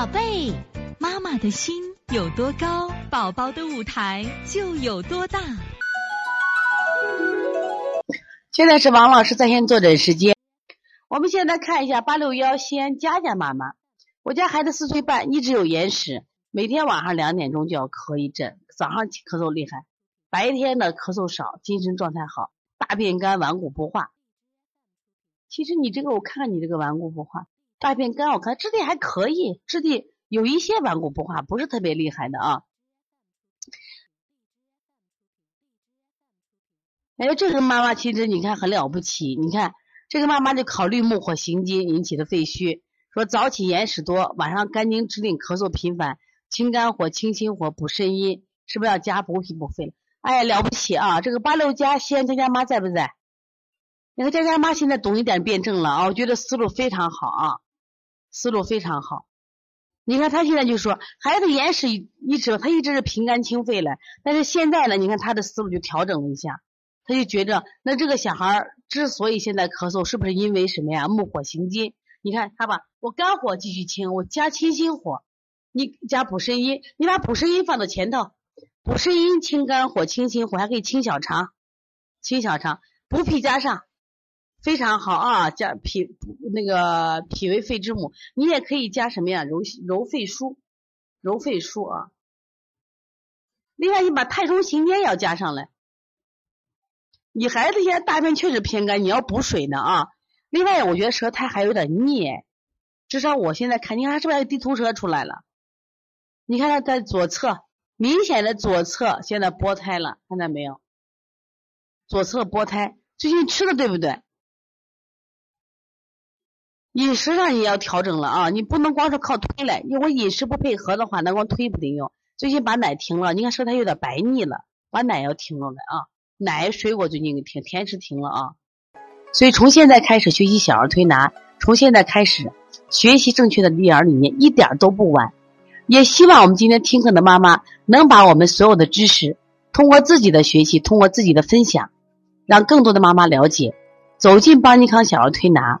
宝贝，妈妈的心有多高，宝宝的舞台就有多大。现在是王老师在线坐诊时间。我们现在看一下八六幺西安佳佳妈妈，我家孩子四岁半，一直有眼屎，每天晚上两点钟就要咳一阵，早上咳嗽厉害，白天呢咳嗽少，精神状态好，大便干，顽固不化。其实你这个，我看看你这个顽固不化，大便干，我看质地还可以，质地有一些顽固不化，不是特别厉害的啊。哎，这个妈妈其实你看很了不起，你看这个妈妈就考虑木火行金引起的肺虚，说早起眼屎多，晚上肝经支令咳嗽频繁，清肝火、清心火、补肾阴，是不是要加补脾补肺？哎，了不起啊！这个八六家西安佳佳妈在不在？你看佳佳妈现在懂一点辩证了啊，我觉得思路非常好啊，思路非常好。你看他现在就说孩子眼屎一直他一直是平肝清肺了，但是现在呢，你看他的思路就调整了一下。他就觉着，那这个小孩之所以现在咳嗽，是不是因为什么呀？木火行金。你看他把我肝火继续清，我加清心火，你加补肾阴，你把补肾阴放到前头，补肾阴清肝火清心火，还可以清小肠，清小肠，补脾加上，非常好啊！加脾那个脾为肺之母，你也可以加什么呀？揉揉肺腧，揉肺腧啊。另外，你把太冲行间要加上来。你孩子现在大便确实偏干，你要补水呢啊。另外，我觉得舌苔还有点腻，至少我现在看，你看是不是有地图舌出来了？你看他在左侧，明显的左侧现在剥胎了，看到没有？左侧剥胎，最近吃的对不对？饮食上也要调整了啊，你不能光是靠推来，因为饮食不配合的话，那光推不顶用。最近把奶停了，你看舌苔有点白腻了，把奶要停了来啊。奶水果最近给停，甜食停了啊，所以从现在开始学习小儿推拿，从现在开始学习正确的育儿理念，一点都不晚。也希望我们今天听课的妈妈能把我们所有的知识，通过自己的学习，通过自己的分享，让更多的妈妈了解，走进邦尼康小儿推拿，